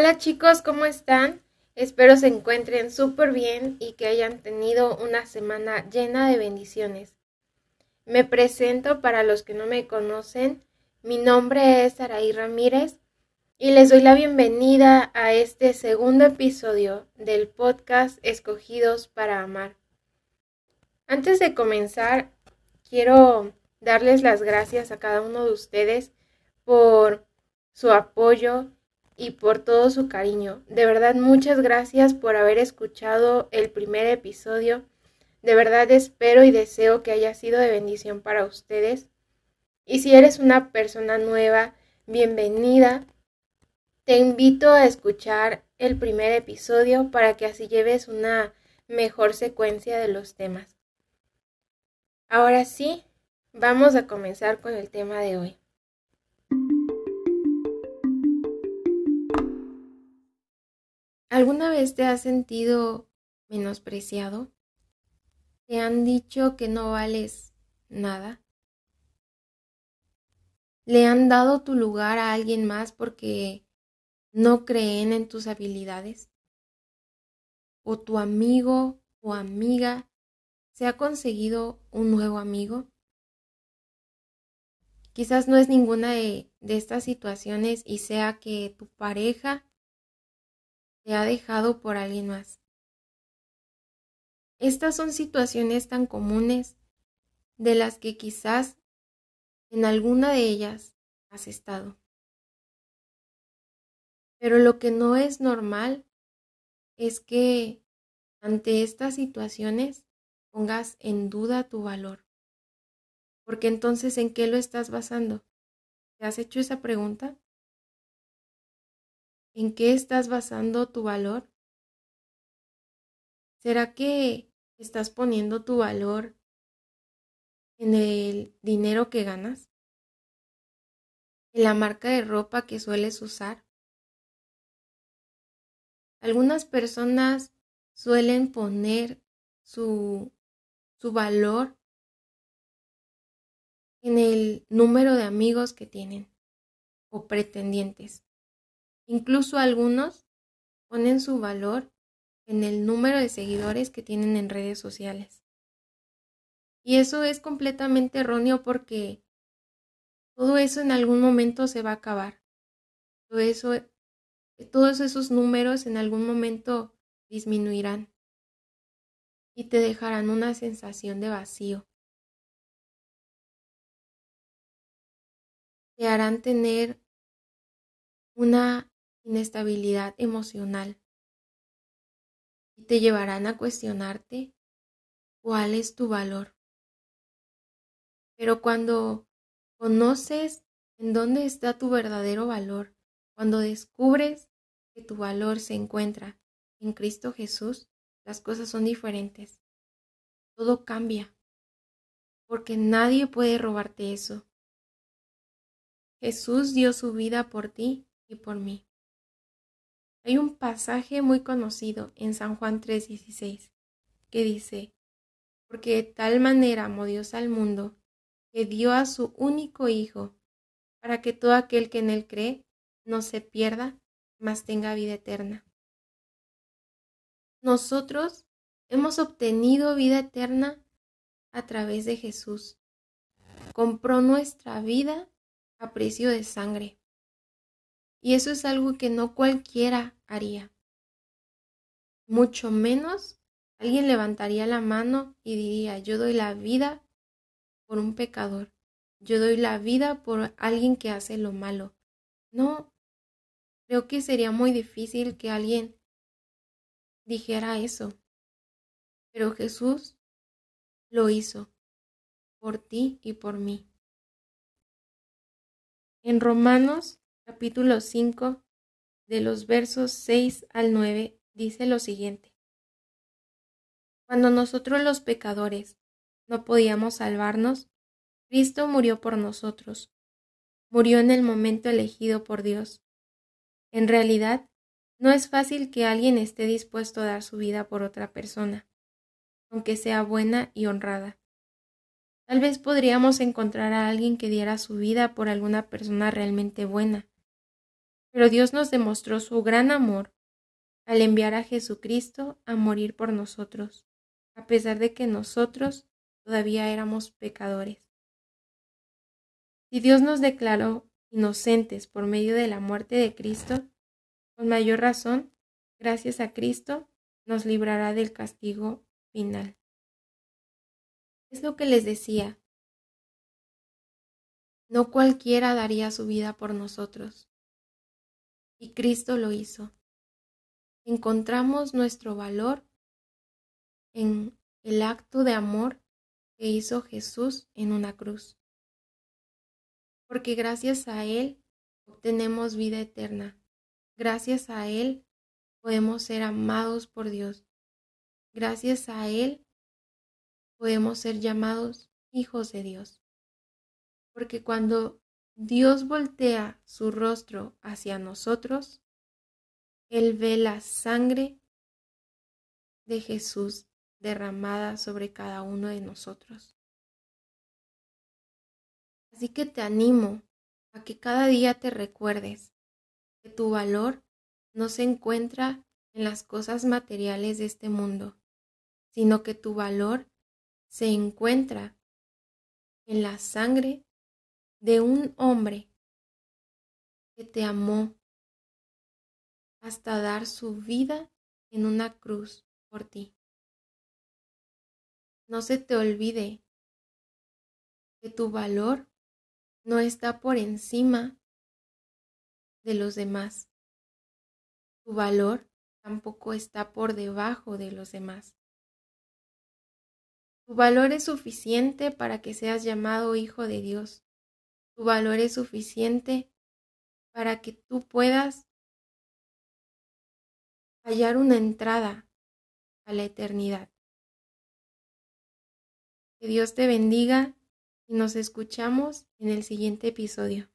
Hola chicos, ¿cómo están? Espero se encuentren súper bien y que hayan tenido una semana llena de bendiciones. Me presento para los que no me conocen. Mi nombre es Araí Ramírez y les doy la bienvenida a este segundo episodio del podcast Escogidos para Amar. Antes de comenzar, quiero darles las gracias a cada uno de ustedes por su apoyo y por todo su cariño. De verdad, muchas gracias por haber escuchado el primer episodio. De verdad espero y deseo que haya sido de bendición para ustedes. Y si eres una persona nueva, bienvenida. Te invito a escuchar el primer episodio para que así lleves una mejor secuencia de los temas. Ahora sí, vamos a comenzar con el tema de hoy. ¿Alguna vez te has sentido menospreciado? ¿Te han dicho que no vales nada? ¿Le han dado tu lugar a alguien más porque no creen en tus habilidades? ¿O tu amigo o amiga se ha conseguido un nuevo amigo? Quizás no es ninguna de, de estas situaciones y sea que tu pareja te ha dejado por alguien más. Estas son situaciones tan comunes de las que quizás en alguna de ellas has estado. Pero lo que no es normal es que ante estas situaciones pongas en duda tu valor. Porque entonces, ¿en qué lo estás basando? ¿Te has hecho esa pregunta? ¿En qué estás basando tu valor? ¿Será que estás poniendo tu valor en el dinero que ganas? ¿En la marca de ropa que sueles usar? Algunas personas suelen poner su, su valor en el número de amigos que tienen o pretendientes. Incluso algunos ponen su valor en el número de seguidores que tienen en redes sociales. Y eso es completamente erróneo porque todo eso en algún momento se va a acabar. Todo eso, todos esos números en algún momento disminuirán y te dejarán una sensación de vacío. Te harán tener una inestabilidad emocional y te llevarán a cuestionarte cuál es tu valor. Pero cuando conoces en dónde está tu verdadero valor, cuando descubres que tu valor se encuentra en Cristo Jesús, las cosas son diferentes. Todo cambia, porque nadie puede robarte eso. Jesús dio su vida por ti y por mí. Hay un pasaje muy conocido en San Juan 3:16 que dice, porque de tal manera amó Dios al mundo, que dio a su único Hijo, para que todo aquel que en él cree no se pierda, mas tenga vida eterna. Nosotros hemos obtenido vida eterna a través de Jesús. Compró nuestra vida a precio de sangre. Y eso es algo que no cualquiera haría. Mucho menos alguien levantaría la mano y diría, yo doy la vida por un pecador. Yo doy la vida por alguien que hace lo malo. No, creo que sería muy difícil que alguien dijera eso. Pero Jesús lo hizo por ti y por mí. En Romanos capítulo 5, de los versos 6 al 9, dice lo siguiente. Cuando nosotros los pecadores no podíamos salvarnos, Cristo murió por nosotros. Murió en el momento elegido por Dios. En realidad, no es fácil que alguien esté dispuesto a dar su vida por otra persona, aunque sea buena y honrada. Tal vez podríamos encontrar a alguien que diera su vida por alguna persona realmente buena, Pero Dios nos demostró su gran amor al enviar a Jesucristo a morir por nosotros, a pesar de que nosotros todavía éramos pecadores. Si Dios nos declaró inocentes por medio de la muerte de Cristo, con mayor razón, gracias a Cristo, nos librará del castigo final. Es lo que les decía. No cualquiera daría su vida por nosotros. Y Cristo lo hizo. Encontramos nuestro valor en el acto de amor que hizo Jesús en una cruz. Porque gracias a Él obtenemos vida eterna. Gracias a Él podemos ser amados por Dios. Gracias a Él podemos ser llamados hijos de Dios. Porque cuando Dios voltea su rostro hacia nosotros, Él ve la sangre de Jesús derramada sobre cada uno de nosotros. Así que te animo a que cada día te recuerdes que tu valor no se encuentra en las cosas materiales de este mundo, sino que tu valor se encuentra en la sangre de un hombre que te amó hasta dar su vida en una cruz por ti. No se te olvide que tu valor no está por encima de los demás. Tu valor tampoco está por debajo de los demás. Tu valor es suficiente para que seas llamado hijo de Dios. Tu valor es suficiente para que tú puedas hallar una entrada a la eternidad. Que Dios te bendiga y nos escuchamos en el siguiente episodio.